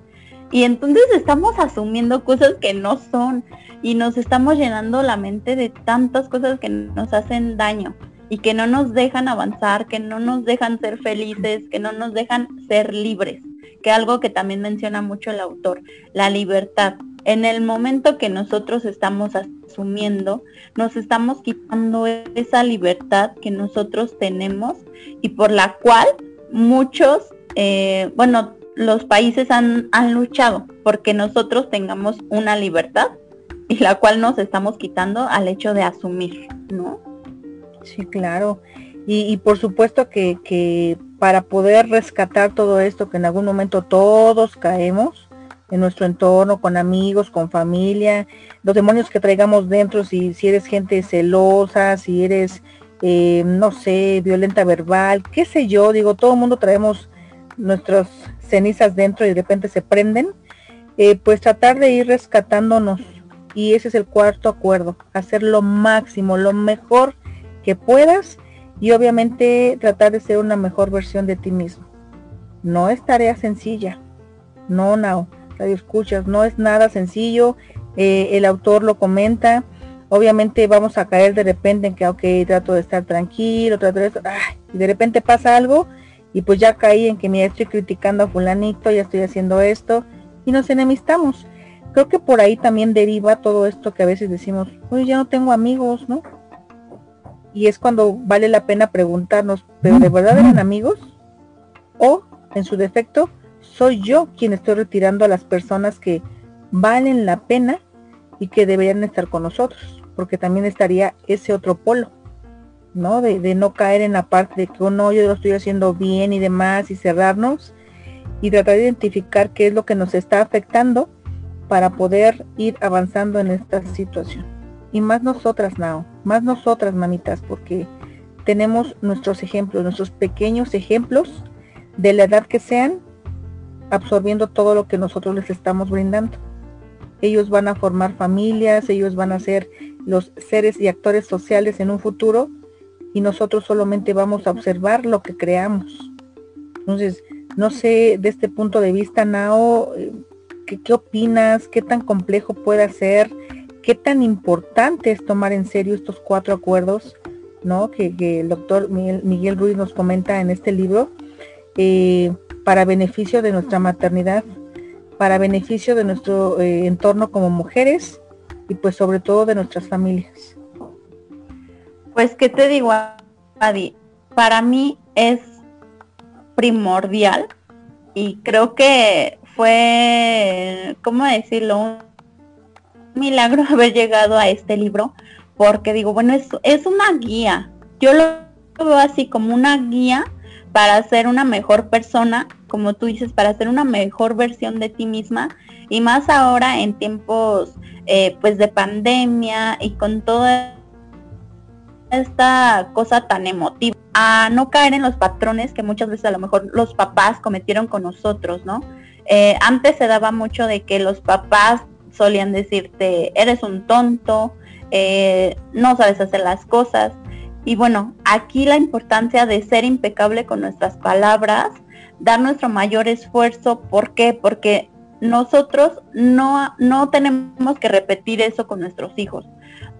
Y entonces estamos asumiendo cosas que no son y nos estamos llenando la mente de tantas cosas que nos hacen daño y que no nos dejan avanzar, que no nos dejan ser felices, que no nos dejan ser libres, que algo que también menciona mucho el autor, la libertad. En el momento que nosotros estamos asumiendo, nos estamos quitando esa libertad que nosotros tenemos y por la cual muchos, eh, bueno, los países han, han luchado porque nosotros tengamos una libertad y la cual nos estamos quitando al hecho de asumir, ¿no? Sí, claro. Y, por supuesto que, para poder rescatar todo esto, que en algún momento todos caemos en nuestro entorno, con amigos, con familia, los demonios que traigamos dentro, si, eres gente celosa, si eres, eh, no sé, violenta verbal, qué sé yo, digo, todo el mundo traemos nuestros cenizas dentro y de repente se prenden, eh, pues tratar de ir rescatándonos. Y ese es el cuarto acuerdo, hacer lo máximo, lo mejor que puedas y obviamente tratar de ser una mejor versión de ti mismo. No es tarea sencilla, no, no, radio escuchas, no es nada sencillo, eh, el autor lo comenta, obviamente vamos a caer de repente en que, ok, trato de estar tranquilo, trato de y de repente pasa algo y pues ya caí en que mira estoy criticando a fulanito, ya estoy haciendo esto y nos enemistamos. Creo que por ahí también deriva todo esto que a veces decimos, oye, ya no tengo amigos, ¿no? Y es cuando vale la pena preguntarnos, ¿pero de verdad eran amigos? O, en su defecto, soy yo quien estoy retirando a las personas que valen la pena y que deberían estar con nosotros, porque también estaría ese otro polo ¿no? De, no caer en la parte de que, oh, no, yo lo estoy haciendo bien y demás y cerrarnos y tratar de identificar qué es lo que nos está afectando para poder ir avanzando en esta situación. Y más nosotras, Nao, más nosotras, mamitas, porque tenemos nuestros ejemplos, nuestros pequeños ejemplos de la edad que sean, absorbiendo todo lo que nosotros les estamos brindando. Ellos van a formar familias, ellos van a ser los seres y actores sociales en un futuro y nosotros solamente vamos a observar lo que creamos. Entonces, no sé, de este punto de vista, Nao, eh, ¿qué, opinas? ¿Qué tan complejo puede ser? ¿Qué tan importante es tomar en serio estos cuatro acuerdos, ¿no? Que, el doctor Miguel, Ruiz nos comenta en este libro, eh, para beneficio de nuestra maternidad, para beneficio de nuestro eh, entorno como mujeres y pues sobre todo de nuestras familias. Pues, ¿qué te digo, Adi? Para mí es primordial y creo que fue, ¿cómo decirlo? Milagro haber llegado a este libro porque digo, bueno, es, es una guía. Yo lo veo así como una guía para ser una mejor persona, como tú dices, para ser una mejor versión de ti misma y más ahora en tiempos eh, pues de pandemia y con todo esta cosa tan emotiva, a no caer en los patrones que muchas veces a lo mejor los papás cometieron con nosotros, ¿no? Eh, antes se daba mucho de que los papás solían decirte, eres un tonto, eh, no sabes hacer las cosas. Y bueno, aquí la importancia de ser impecable con nuestras palabras, dar nuestro mayor esfuerzo. ¿Por qué? Porque nosotros no, no tenemos que repetir eso con nuestros hijos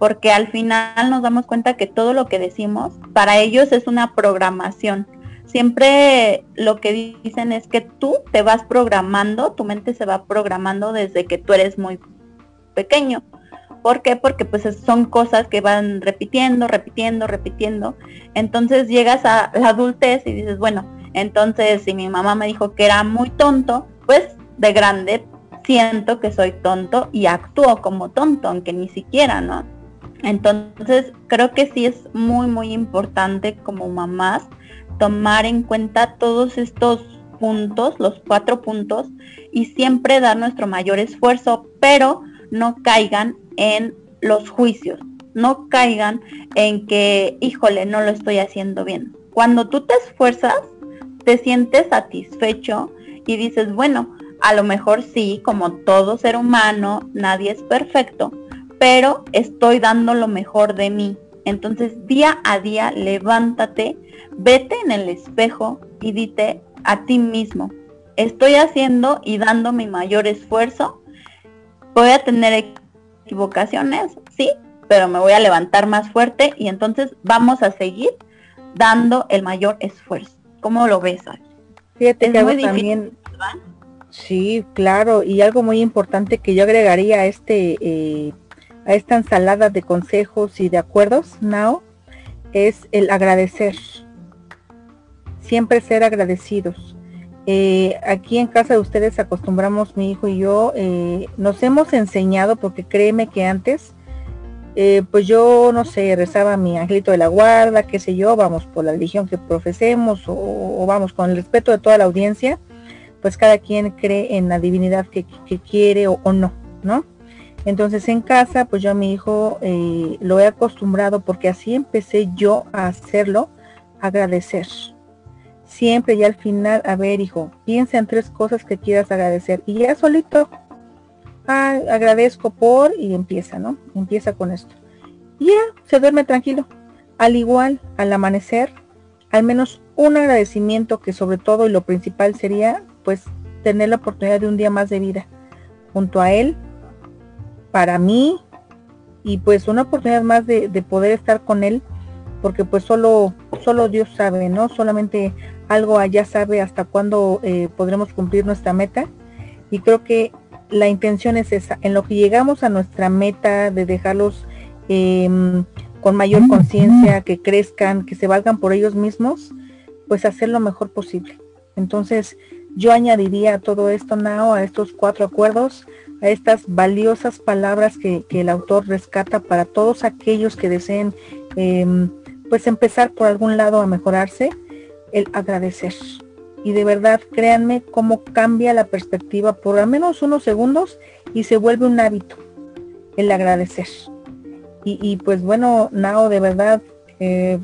porque al final nos damos cuenta que todo lo que decimos para ellos es una programación. siempre lo que dicen es que tú te vas programando, tu mente se va programando desde que tú eres muy pequeño. ¿Por qué? Porque pues son cosas que van repitiendo, repitiendo, repitiendo. Entonces llegas a la adultez y dices, bueno, entonces si mi mamá me dijo que era muy tonto, pues de grande siento que soy tonto y actúo como tonto, aunque ni siquiera, ¿no? Entonces creo que sí es muy, muy importante como mamás tomar en cuenta todos estos puntos, los cuatro puntos, y siempre dar nuestro mayor esfuerzo, pero no caigan en los juicios, no caigan en que, híjole, no lo estoy haciendo bien. Cuando tú te esfuerzas, te sientes satisfecho y dices, bueno, a lo mejor sí, como todo ser humano, nadie es perfecto, pero estoy dando lo mejor de mí. Entonces, día a día, levántate, vete en el espejo y dite a ti mismo, estoy haciendo y dando mi mayor esfuerzo. Voy a tener equivocaciones, sí, pero me voy a levantar más fuerte y entonces vamos a seguir dando el mayor esfuerzo. ¿Cómo lo ves? Fíjate que muy también, Sí, claro, y algo muy importante que yo agregaría a este eh, a esta ensalada de consejos y de acuerdos, Nao, es el agradecer. Siempre ser agradecidos. Eh, aquí en casa de ustedes acostumbramos, mi hijo y yo, eh, nos hemos enseñado, porque créeme que antes, pues yo, no sé, rezaba mi angelito de la guarda, qué sé yo, vamos por la religión que profesemos o vamos con el respeto de toda la audiencia pues cada quien cree en la divinidad que, quiere o, no, ¿no? Entonces en casa, pues yo a mi hijo eh, lo he acostumbrado porque así empecé yo a hacerlo, agradecer. Siempre y al final, a ver hijo, piensa en tres cosas que quieras agradecer. Y ya solito, ah, agradezco por y empieza, ¿no? Empieza con esto. Y ya, se duerme tranquilo. Al igual, al amanecer, al menos un agradecimiento que sobre todo y lo principal sería pues tener la oportunidad de un día más de vida junto a él, para mí, y pues una oportunidad más de, poder estar con él, porque pues solo, solo Dios sabe, ¿no? Solamente algo allá sabe hasta cuándo eh, podremos cumplir nuestra meta. Y creo que la intención es esa, en lo que llegamos a nuestra meta de dejarlos em, con mayor conciencia, que crezcan, que se valgan por ellos mismos, pues hacer lo mejor posible. Entonces, yo añadiría a todo esto, Nao, a estos cuatro acuerdos, a estas valiosas palabras que, el autor rescata para todos aquellos que deseen em, pues empezar por algún lado a mejorarse, el agradecer. Y de verdad, créanme cómo cambia la perspectiva por al menos unos segundos y se vuelve un hábito, el agradecer. Y, pues bueno, Nao, de verdad, eh,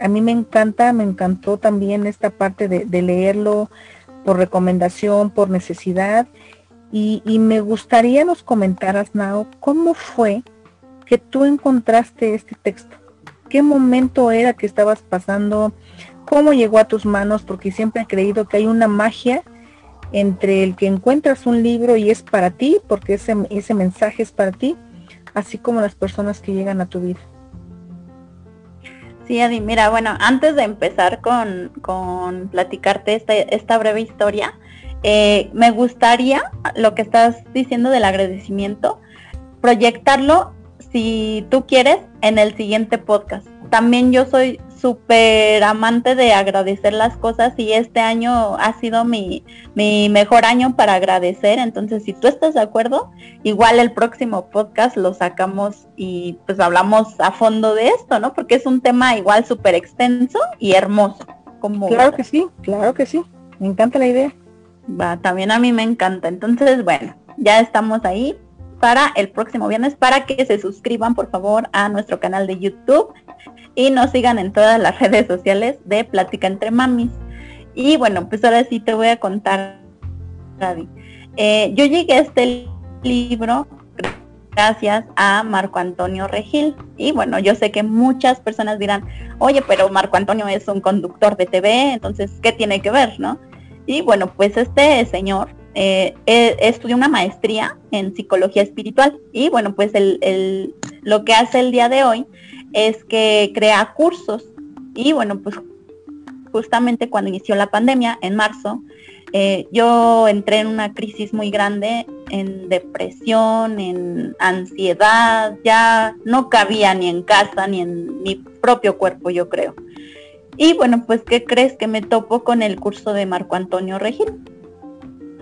a mí me encanta, me encantó también esta parte de leerlo, por recomendación, por necesidad. Y, me gustaría nos comentaras, Nao, cómo fue que tú encontraste este texto. ¿Qué momento era que estabas pasando? ¿Cómo llegó a tus manos? Porque siempre he creído que hay una magia entre el que encuentras un libro y es para ti, porque ese, ese mensaje es para ti, así como las personas que llegan a tu vida. Sí, Adi, mira, bueno, antes de empezar con, con platicarte esta, esta breve historia, eh, me gustaría lo que estás diciendo del agradecimiento, proyectarlo, si tú quieres, en el siguiente podcast. También yo soy súper amante de agradecer las cosas y este año ha sido mi, mi mejor año para agradecer. Entonces, si tú estás de acuerdo, igual el próximo podcast lo sacamos y pues hablamos a fondo de esto, ¿no? Porque es un tema igual súper extenso y hermoso. Como claro que sí, claro que sí. Me encanta la idea. Va, también a mí me encanta. Entonces, bueno, ya estamos ahí para el próximo viernes para que se suscriban por favor a nuestro canal de YouTube y nos sigan en todas las redes sociales de Plática entre Mamis. Y bueno, pues ahora sí te voy a contar, eh, yo llegué a este libro gracias a Marco Antonio Regil. Y bueno, yo sé que muchas personas dirán, oye, pero Marco Antonio es un conductor de TV, entonces, ¿qué tiene que ver, no? Y bueno, pues este señor eh, eh, estudió una maestría en psicología espiritual. Y bueno, pues el, lo que hace el día de hoy es que crea cursos y bueno, pues justamente cuando inició la pandemia, en marzo, eh, yo entré en una crisis muy grande, en depresión, en ansiedad, ya no cabía ni en casa ni en mi propio cuerpo, yo creo. Y bueno, pues, ¿qué crees que me topo con el curso de Marco Antonio Regil?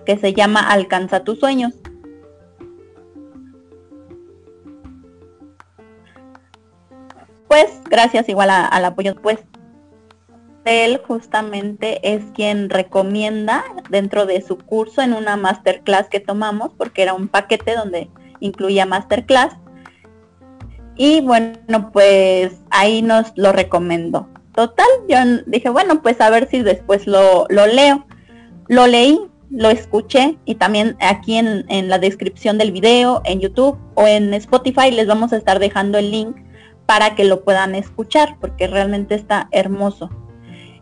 Que se llama Alcanza tus sueños. Pues, gracias igual al apoyo, pues él justamente es quien recomienda dentro de su curso en una masterclass que tomamos, porque era un paquete donde incluía masterclass. Y bueno, pues ahí nos lo recomendó. Total, yo dije, bueno, pues a ver si después lo, leo. Lo leí, lo escuché y también aquí en, en la descripción del video, en YouTube o en Spotify les vamos a estar dejando el link para que lo puedan escuchar, porque realmente está hermoso.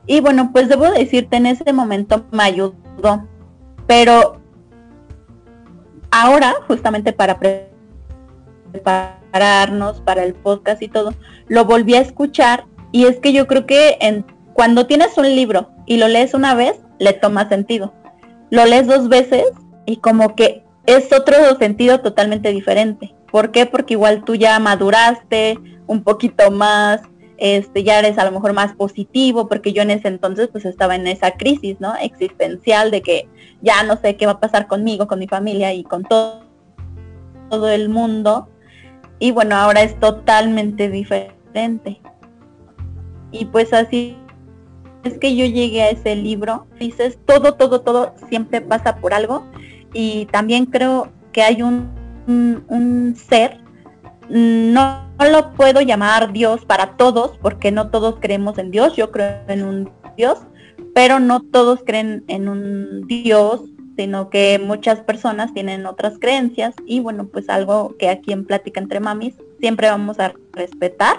Y bueno, pues debo decirte, en ese momento me ayudó. Pero ahora, justamente para prepararnos para el podcast y todo, lo volví a escuchar y es que yo creo que en, cuando tienes un libro y lo lees una vez, le toma sentido. Lo lees dos veces y como que es otro sentido totalmente diferente. ¿Por qué? Porque igual tú ya maduraste un poquito más, este, ya eres a lo mejor más positivo, porque yo en ese entonces pues estaba en esa crisis, ¿no? Existencial de que ya no sé qué va a pasar conmigo, con mi familia y con todo, todo el mundo. Y bueno, ahora es totalmente diferente. Y pues así es que yo llegué a ese libro. Dices, todo, todo, todo siempre pasa por algo. Y también creo que hay un, un ser no, lo puedo llamar Dios para todos, porque no todos creemos en Dios, yo creo en un Dios, pero no todos creen en un Dios, sino que muchas personas tienen otras creencias y bueno, pues algo que aquí en Plática entre Mamis siempre vamos a respetar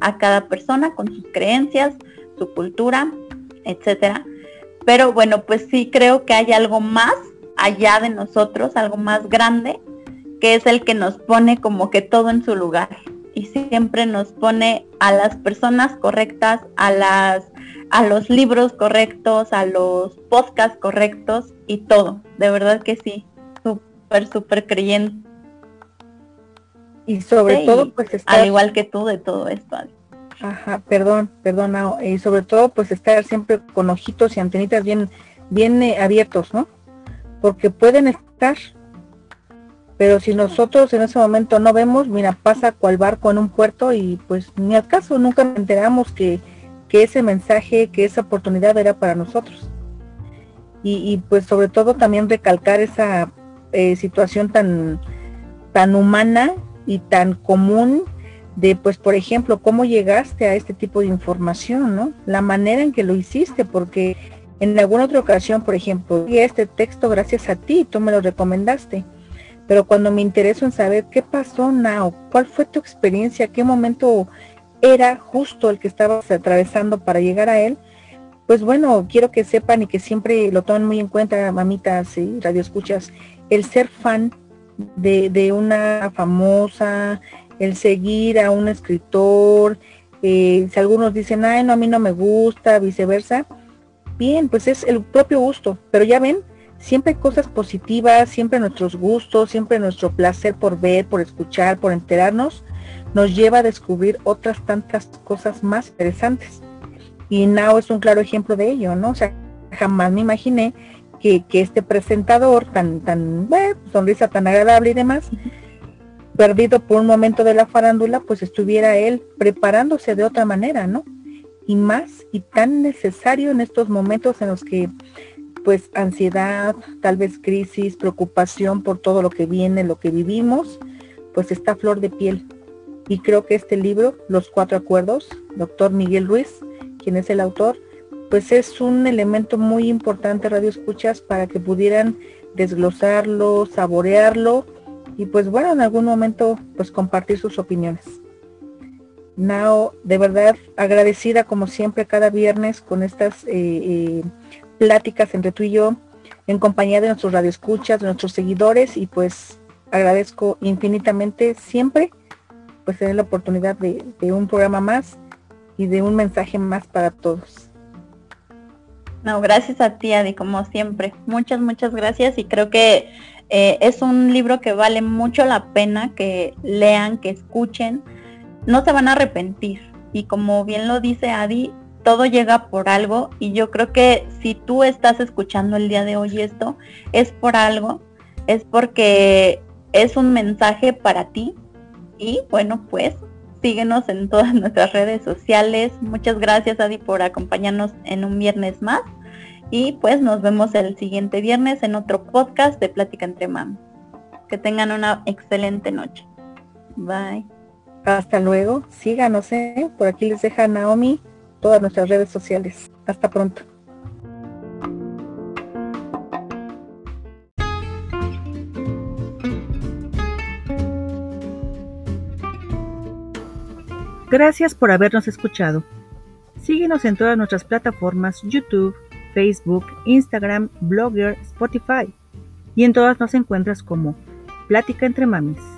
a cada persona con sus creencias, su cultura, etcétera. Pero bueno, pues sí creo que hay algo más allá de nosotros, algo más grande que es el que nos pone como que todo en su lugar y siempre nos pone a las personas correctas, a las a los libros correctos, a los podcasts correctos y todo. De verdad que sí, súper, súper creyente. Y sobre todo, pues estar... Al igual que tú de todo esto. Ajá, perdón, perdón, y sobre todo, pues estar siempre con ojitos y antenitas bien, bien eh, abiertos, ¿no? Porque pueden estar pero si nosotros en ese momento no vemos, mira, pasa cual barco en un puerto y pues ni al caso nunca enteramos que, ese mensaje, que esa oportunidad era para nosotros. Y, pues sobre todo también recalcar esa eh, situación tan, tan humana y tan común de, pues, por ejemplo, cómo llegaste a este tipo de información, ¿no? La manera en que lo hiciste, porque en alguna otra ocasión, por ejemplo, este texto gracias a ti, tú me lo recomendaste pero cuando me intereso en saber qué pasó, Nao, cuál fue tu experiencia, qué momento era justo el que estabas atravesando para llegar a él, pues bueno, quiero que sepan y que siempre lo tomen muy en cuenta, mamitas y radioescuchas, el ser fan de, una famosa, el seguir a un escritor, eh, si algunos dicen, ay, no, a mí no me gusta, viceversa, bien, pues es el propio gusto, pero ya ven, siempre cosas positivas, siempre nuestros gustos, siempre nuestro placer por ver, por escuchar, por enterarnos, nos lleva a descubrir otras tantas cosas más interesantes. Y Nao es un claro ejemplo de ello, ¿no? O sea, jamás me imaginé que, este presentador tan, tan, sonrisa tan agradable y demás, perdido por un momento de la farándula, pues estuviera él preparándose de otra manera, ¿no? Y más y tan necesario en estos momentos en los que pues ansiedad, tal vez crisis, preocupación por todo lo que viene, lo que vivimos, pues está flor de piel. Y creo que este libro, Los Cuatro Acuerdos, doctor Miguel Ruiz, quien es el autor, pues es un elemento muy importante, Radio Escuchas, para que pudieran desglosarlo, saborearlo y pues bueno, en algún momento pues compartir sus opiniones. Nao, de verdad agradecida como siempre cada viernes con estas eh, eh, pláticas entre tú y yo en compañía de nuestros radioescuchas, de nuestros seguidores y pues agradezco infinitamente siempre pues tener la oportunidad de, un programa más y de un mensaje más para todos. No, gracias a ti, Adi, como siempre. Muchas, muchas gracias y creo que eh, es un libro que vale mucho la pena que lean, que escuchen. No se van a arrepentir. Y como bien lo dice Adi, todo llega por algo y yo creo que si tú estás escuchando el día de hoy esto, es por algo, es porque es un mensaje para ti. Y bueno, pues síguenos en todas nuestras redes sociales. Muchas gracias Adi por acompañarnos en un viernes más. Y pues nos vemos el siguiente viernes en otro podcast de Plática entre Mam. Que tengan una excelente noche. Bye. Hasta luego. Síganos, ¿eh? Por aquí les deja Naomi todas nuestras redes sociales. Hasta pronto. Gracias por habernos escuchado. Síguenos en todas nuestras plataformas YouTube, Facebook, Instagram, Blogger, Spotify. Y en todas nos encuentras como Plática entre Mamis.